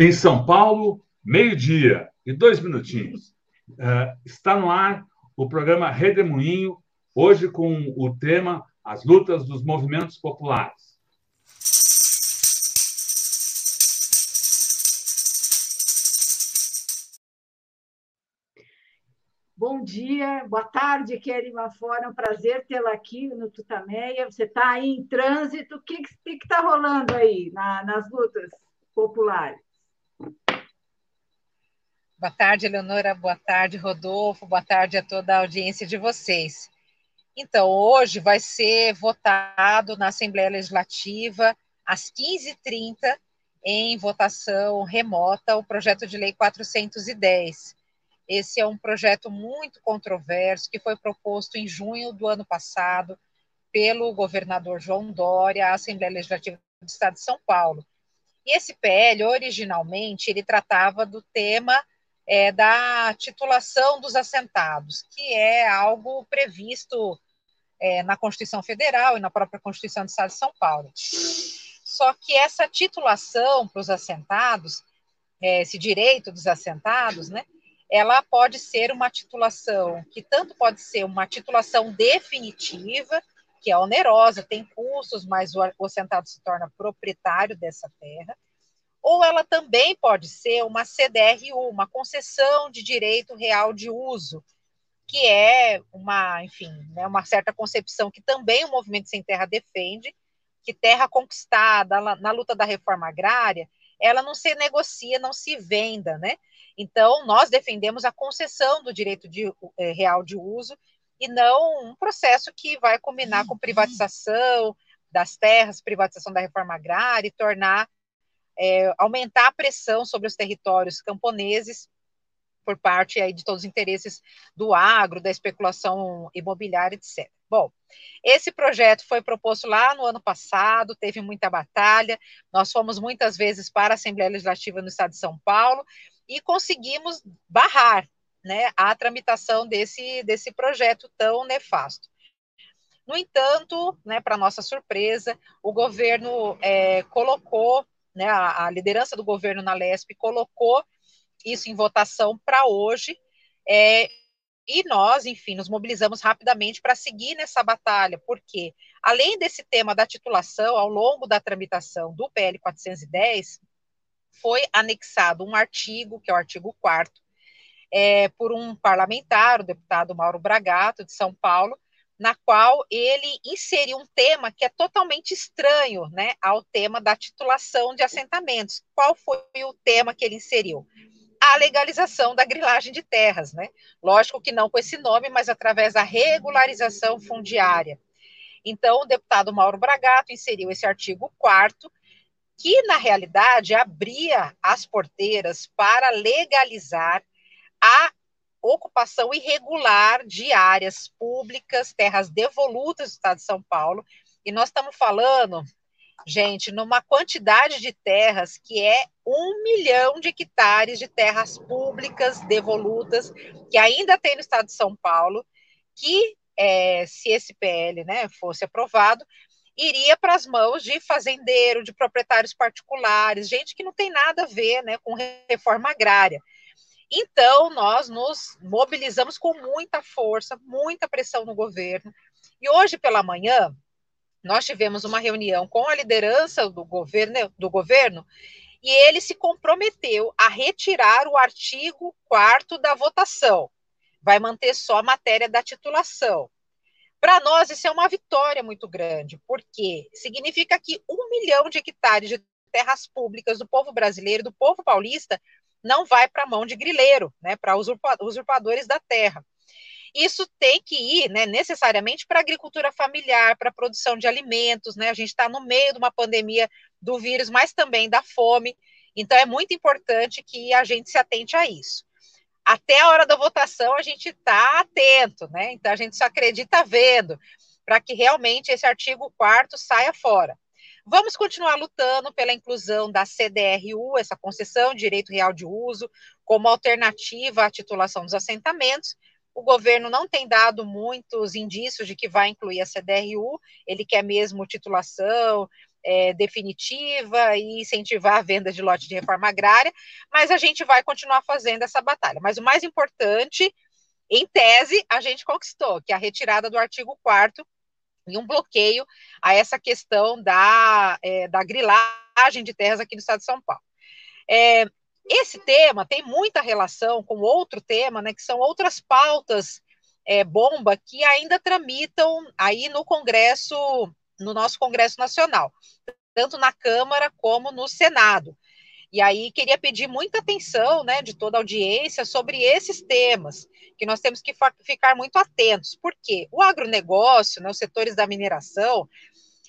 Em São Paulo, meio-dia e dois minutinhos. Uh, está no ar o programa Redemoinho, hoje com o tema As Lutas dos Movimentos Populares. Bom dia, boa tarde, Kerima Fora. É um prazer tê-la aqui no Tutameia. Você está aí em trânsito. O que está rolando aí na, nas lutas populares? Boa tarde, Eleonora. Boa tarde, Rodolfo. Boa tarde a toda a audiência de vocês. Então, hoje vai ser votado na Assembleia Legislativa, às 15h30, em votação remota, o projeto de lei 410. Esse é um projeto muito controverso que foi proposto em junho do ano passado pelo governador João Dória à Assembleia Legislativa do Estado de São Paulo. E esse PL, originalmente, ele tratava do tema é, da titulação dos assentados, que é algo previsto é, na Constituição Federal e na própria Constituição do Estado de São Paulo. Só que essa titulação para os assentados, é, esse direito dos assentados, né, ela pode ser uma titulação que tanto pode ser uma titulação definitiva, que é onerosa, tem custos, mas o assentado se torna proprietário dessa terra, ou ela também pode ser uma CDRU, uma concessão de direito real de uso, que é uma, enfim, né, uma certa concepção que também o Movimento Sem Terra defende, que terra conquistada na luta da reforma agrária, ela não se negocia, não se venda, né? Então, nós defendemos a concessão do direito de, é, real de uso e não um processo que vai combinar com privatização das terras, privatização da reforma agrária e tornar é, aumentar a pressão sobre os territórios camponeses por parte aí de todos os interesses do agro, da especulação imobiliária, etc. Bom, esse projeto foi proposto lá no ano passado, teve muita batalha, nós fomos muitas vezes para a Assembleia Legislativa no estado de São Paulo e conseguimos barrar né, a tramitação desse, desse projeto tão nefasto. No entanto, né, para nossa surpresa, o governo é, colocou né, a, a, liderança do governo na LESP colocou isso em votação para hoje, é, e nós, enfim, nos mobilizamos rapidamente para seguir nessa batalha, porque, além desse tema da titulação, ao longo da tramitação do PL 410, foi anexado um artigo, que é o artigo 4 é, por um parlamentar, o deputado Mauro Bragato, de São Paulo, na qual ele inseriu um tema que é totalmente estranho né, ao tema da titulação de assentamentos. Qual foi o tema que ele inseriu? A legalização da grilagem de terras, né? Lógico que não com esse nome, mas através da regularização fundiária. Então, o deputado Mauro Bragato inseriu esse artigo 4 que, na realidade, abria as porteiras para legalizar a ocupação irregular de áreas públicas, terras devolutas do Estado de São Paulo, e nós estamos falando, gente, numa quantidade de terras que é um milhão de hectares de terras públicas devolutas, que ainda tem no Estado de São Paulo, que, é, se esse PL né, fosse aprovado, iria para as mãos de fazendeiro, de proprietários particulares, gente que não tem nada a ver né, com reforma agrária. Então, nós nos mobilizamos com muita força, muita pressão no governo. E hoje pela manhã, nós tivemos uma reunião com a liderança do governo, do governo e ele se comprometeu a retirar o artigo 4 da votação. Vai manter só a matéria da titulação. Para nós, isso é uma vitória muito grande, porque significa que um milhão de hectares de terras públicas do povo brasileiro, do povo paulista, não vai para a mão de grileiro, né, para usurpadores da terra. Isso tem que ir né, necessariamente para a agricultura familiar, para a produção de alimentos. Né? A gente está no meio de uma pandemia do vírus, mas também da fome. Então, é muito importante que a gente se atente a isso. Até a hora da votação, a gente está atento, né? Então, a gente só acredita vendo, para que realmente esse artigo 4 saia fora. Vamos continuar lutando pela inclusão da CDRU, essa concessão de direito real de uso, como alternativa à titulação dos assentamentos. O governo não tem dado muitos indícios de que vai incluir a CDRU, ele quer mesmo titulação, é, definitiva e incentivar a venda de lote de reforma agrária, mas a gente vai continuar fazendo essa batalha. Mas o mais importante, em tese, a gente conquistou, que é a retirada do artigo 4 e um bloqueio a essa questão da, é, da grilagem de terras aqui no estado de São Paulo. É, esse tema tem muita relação com outro tema, né, que são outras pautas é, bomba que ainda tramitam aí no Congresso, no nosso Congresso Nacional, tanto na Câmara como no Senado. E aí queria pedir muita atenção, né, de toda a audiência sobre esses temas, que nós temos que ficar muito atentos, porque o agronegócio, né, os setores da mineração,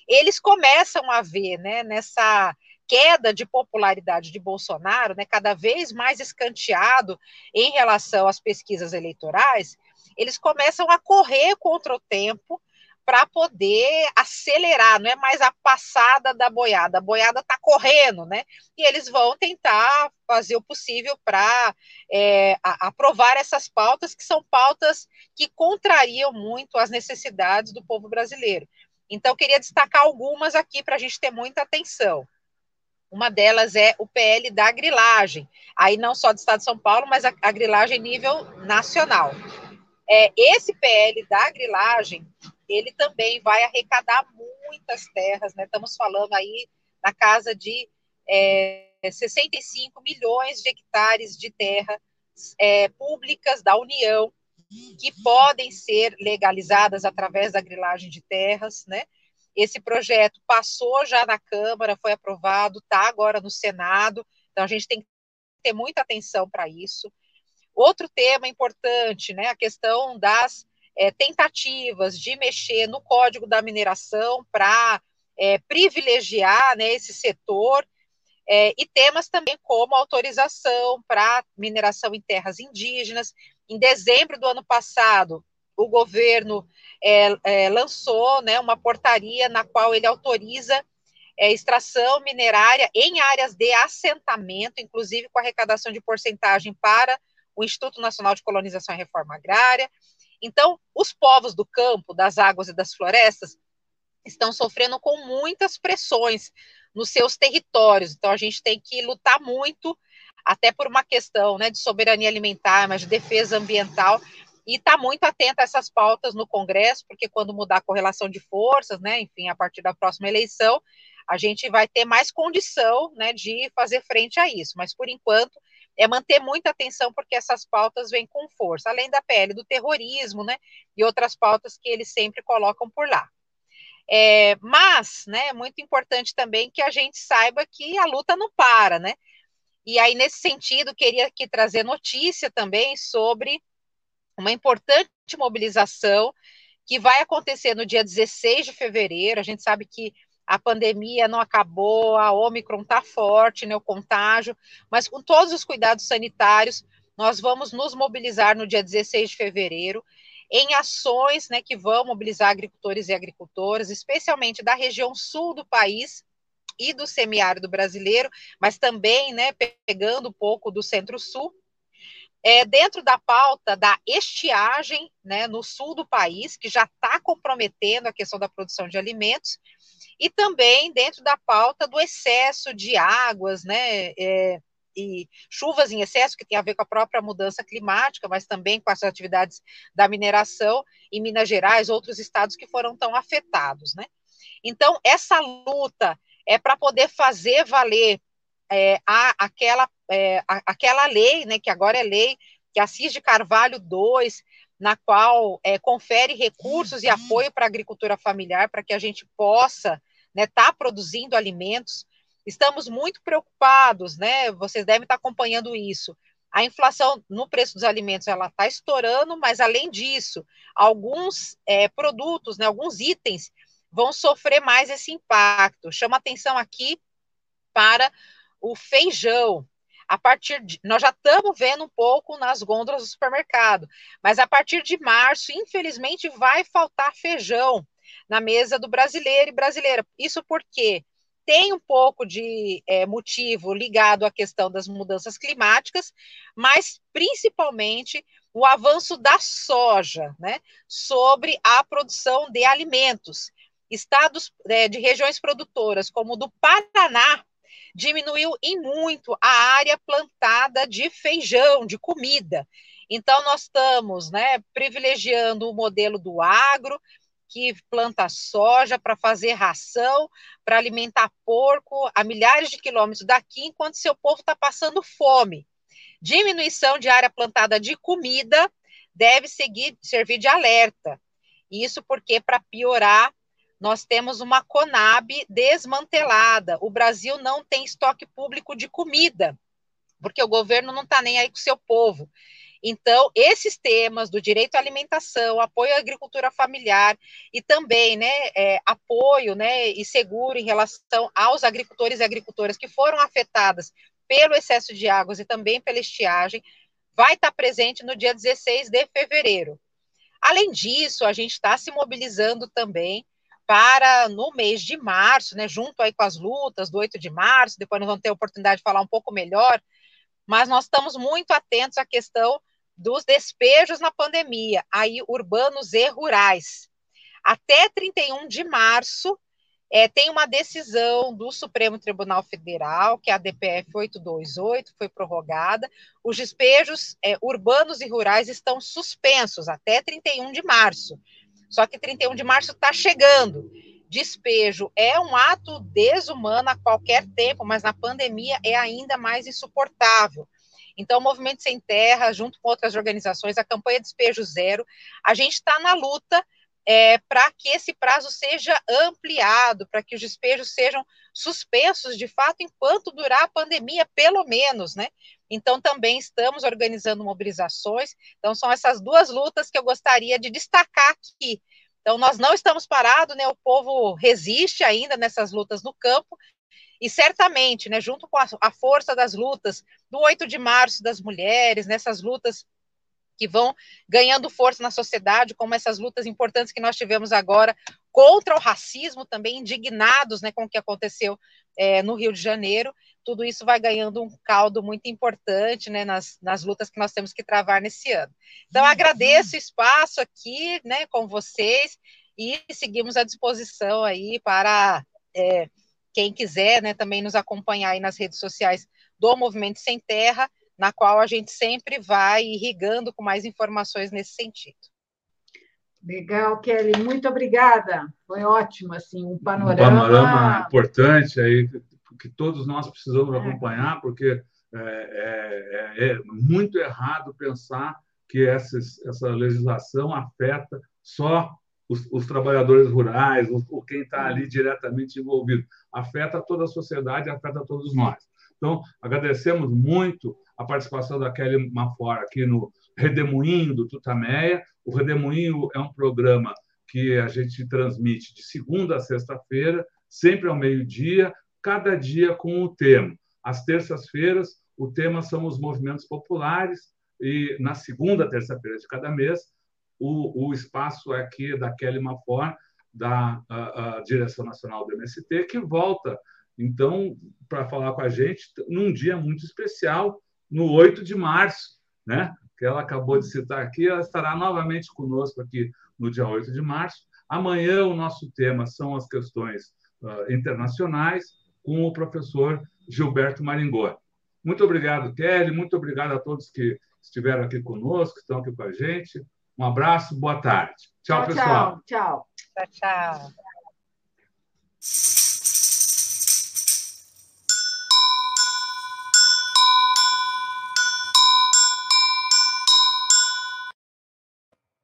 eles começam a ver, né, nessa queda de popularidade de Bolsonaro, né, cada vez mais escanteado em relação às pesquisas eleitorais, eles começam a correr contra o tempo para poder acelerar, não é mais a passada da boiada, a boiada está correndo, né? E eles vão tentar fazer o possível para é, aprovar essas pautas, que são pautas que contrariam muito as necessidades do povo brasileiro. Então, queria destacar algumas aqui para a gente ter muita atenção. Uma delas é o PL da grilagem, aí não só do Estado de São Paulo, mas a, a grilagem nível nacional. É, esse PL da grilagem, ele também vai arrecadar muitas terras, né? Estamos falando aí na casa de é, 65 milhões de hectares de terra é, públicas da União que podem ser legalizadas através da grilagem de terras, né? Esse projeto passou já na Câmara, foi aprovado, está agora no Senado, então a gente tem que ter muita atenção para isso. Outro tema importante, né, a questão das é, tentativas de mexer no Código da Mineração para é, privilegiar né, esse setor, é, e temas também como autorização para mineração em terras indígenas. Em dezembro do ano passado, o governo é, é, lançou né, uma portaria na qual ele autoriza é, extração minerária em áreas de assentamento, inclusive com arrecadação de porcentagem para o Instituto Nacional de Colonização e Reforma Agrária. Então, os povos do campo, das águas e das florestas estão sofrendo com muitas pressões nos seus territórios. Então, a gente tem que lutar muito, até por uma questão né, de soberania alimentar, mas de defesa ambiental, e está muito atenta a essas pautas no Congresso, porque quando mudar a correlação de forças, né, enfim, a partir da próxima eleição, a gente vai ter mais condição né, de fazer frente a isso. Mas, por enquanto, é manter muita atenção, porque essas pautas vêm com força, além da pele do terrorismo, né, e outras pautas que eles sempre colocam por lá. É, mas, né, é muito importante também que a gente saiba que a luta não para, né, e aí, nesse sentido, queria aqui trazer notícia também sobre uma importante mobilização que vai acontecer no dia 16 de fevereiro. A gente sabe que a pandemia não acabou, a Omicron está forte, né, o contágio, mas com todos os cuidados sanitários, nós vamos nos mobilizar no dia 16 de fevereiro em ações né, que vão mobilizar agricultores e agricultoras, especialmente da região sul do país e do semiárido brasileiro, mas também né, pegando um pouco do centro-sul, é, dentro da pauta da estiagem né, no sul do país, que já está comprometendo a questão da produção de alimentos, e também dentro da pauta do excesso de águas, né, é, e chuvas em excesso, que tem a ver com a própria mudança climática, mas também com as atividades da mineração em Minas Gerais, outros estados que foram tão afetados, né? Então, essa luta é para poder fazer valer é, a, aquela, é, a, aquela lei, né, que agora é lei, que é a CIS de Carvalho 2, na qual é, confere recursos e apoio para a agricultura familiar, para que a gente possa né, tá produzindo alimentos. Estamos muito preocupados, né? Vocês devem estar acompanhando isso. A inflação no preço dos alimentos ela está estourando, mas além disso, alguns é, produtos, né, alguns itens vão sofrer mais esse impacto. Chama atenção aqui para o feijão. A partir de, nós já estamos vendo um pouco nas gôndolas do supermercado, mas a partir de março, infelizmente, vai faltar feijão na mesa do brasileiro e brasileira. Isso porque tem um pouco de é, motivo ligado à questão das mudanças climáticas, mas principalmente o avanço da soja, né, sobre a produção de alimentos. estados é, de regiões produtoras, como o do Paraná, diminuiu em muito a área plantada de feijão, de comida. Então, nós estamos né, privilegiando o modelo do agro, que planta soja para fazer ração, para alimentar porco a milhares de quilômetros daqui, enquanto seu povo está passando fome. Diminuição de área plantada de comida deve seguir, servir de alerta. Isso porque, para piorar, nós temos uma Conab desmantelada. O Brasil não tem estoque público de comida, porque o governo não está nem aí com o seu povo. Então, esses temas do direito à alimentação, apoio à agricultura familiar e também né, é, apoio né, e seguro em relação aos agricultores e agricultoras que foram afetadas pelo excesso de águas e também pela estiagem, vai estar presente no dia 16 de fevereiro. Além disso, a gente está se mobilizando também para no mês de março, né, junto aí com as lutas do 8 de março, depois nós vamos ter a oportunidade de falar um pouco melhor, mas nós estamos muito atentos à questão dos despejos na pandemia, aí urbanos e rurais. Até 31 de março, é, tem uma decisão do Supremo Tribunal Federal, que é a DPF 828, foi prorrogada. Os despejos é, urbanos e rurais estão suspensos até 31 de março. Só que 31 de março está chegando. Despejo é um ato desumano a qualquer tempo, mas na pandemia é ainda mais insuportável. Então, o Movimento Sem Terra, junto com outras organizações, a campanha Despejo Zero, a gente está na luta é, para que esse prazo seja ampliado, para que os despejos sejam suspensos de fato enquanto durar a pandemia, pelo menos, né? Então, também estamos organizando mobilizações. Então, são essas duas lutas que eu gostaria de destacar aqui. Então, nós não estamos parados, né? O povo resiste ainda nessas lutas no campo, e certamente, né, junto com a, a força das lutas do 8 de março das mulheres, nessas lutas que vão ganhando força na sociedade, como essas lutas importantes que nós tivemos agora contra o racismo, também indignados né, com o que aconteceu é, no Rio de Janeiro. Tudo isso vai ganhando um caldo muito importante né, nas, nas lutas que nós temos que travar nesse ano. Então, agradeço o espaço aqui né, com vocês e seguimos à disposição aí para é, quem quiser né, também nos acompanhar aí nas redes sociais do Movimento Sem Terra, na qual a gente sempre vai irrigando com mais informações nesse sentido. Legal, Kelly, muito obrigada. Foi ótimo, assim, um panorama. Um panorama importante aí que todos nós precisamos é. acompanhar, porque é, é, é, é muito errado pensar que essa, essa legislação afeta só os, os trabalhadores rurais, o, quem está ali diretamente envolvido. Afeta toda a sociedade, afeta todos nós. Então, agradecemos muito a participação da Kelly Mafora aqui no Redemoinho do Tutameia. O Redemoinho é um programa que a gente transmite de segunda a sexta-feira, sempre ao meio-dia, cada dia com um tema. Às terças-feiras, o tema são os movimentos populares, e na segunda terça-feira de cada mês, o, o espaço é aqui da Kelly Mafor, da a, a Direção Nacional do MST, que volta, então, para falar com a gente num dia muito especial, no 8 de março, né? que ela acabou de citar aqui, ela estará novamente conosco aqui no dia 8 de março. Amanhã o nosso tema são as questões uh, internacionais com o professor Gilberto Maringó. Muito obrigado, Kelly, muito obrigado a todos que estiveram aqui conosco, que estão aqui com a gente. Um abraço, boa tarde. Tchau, tchau pessoal. Tchau, tchau. Tchau, tchau.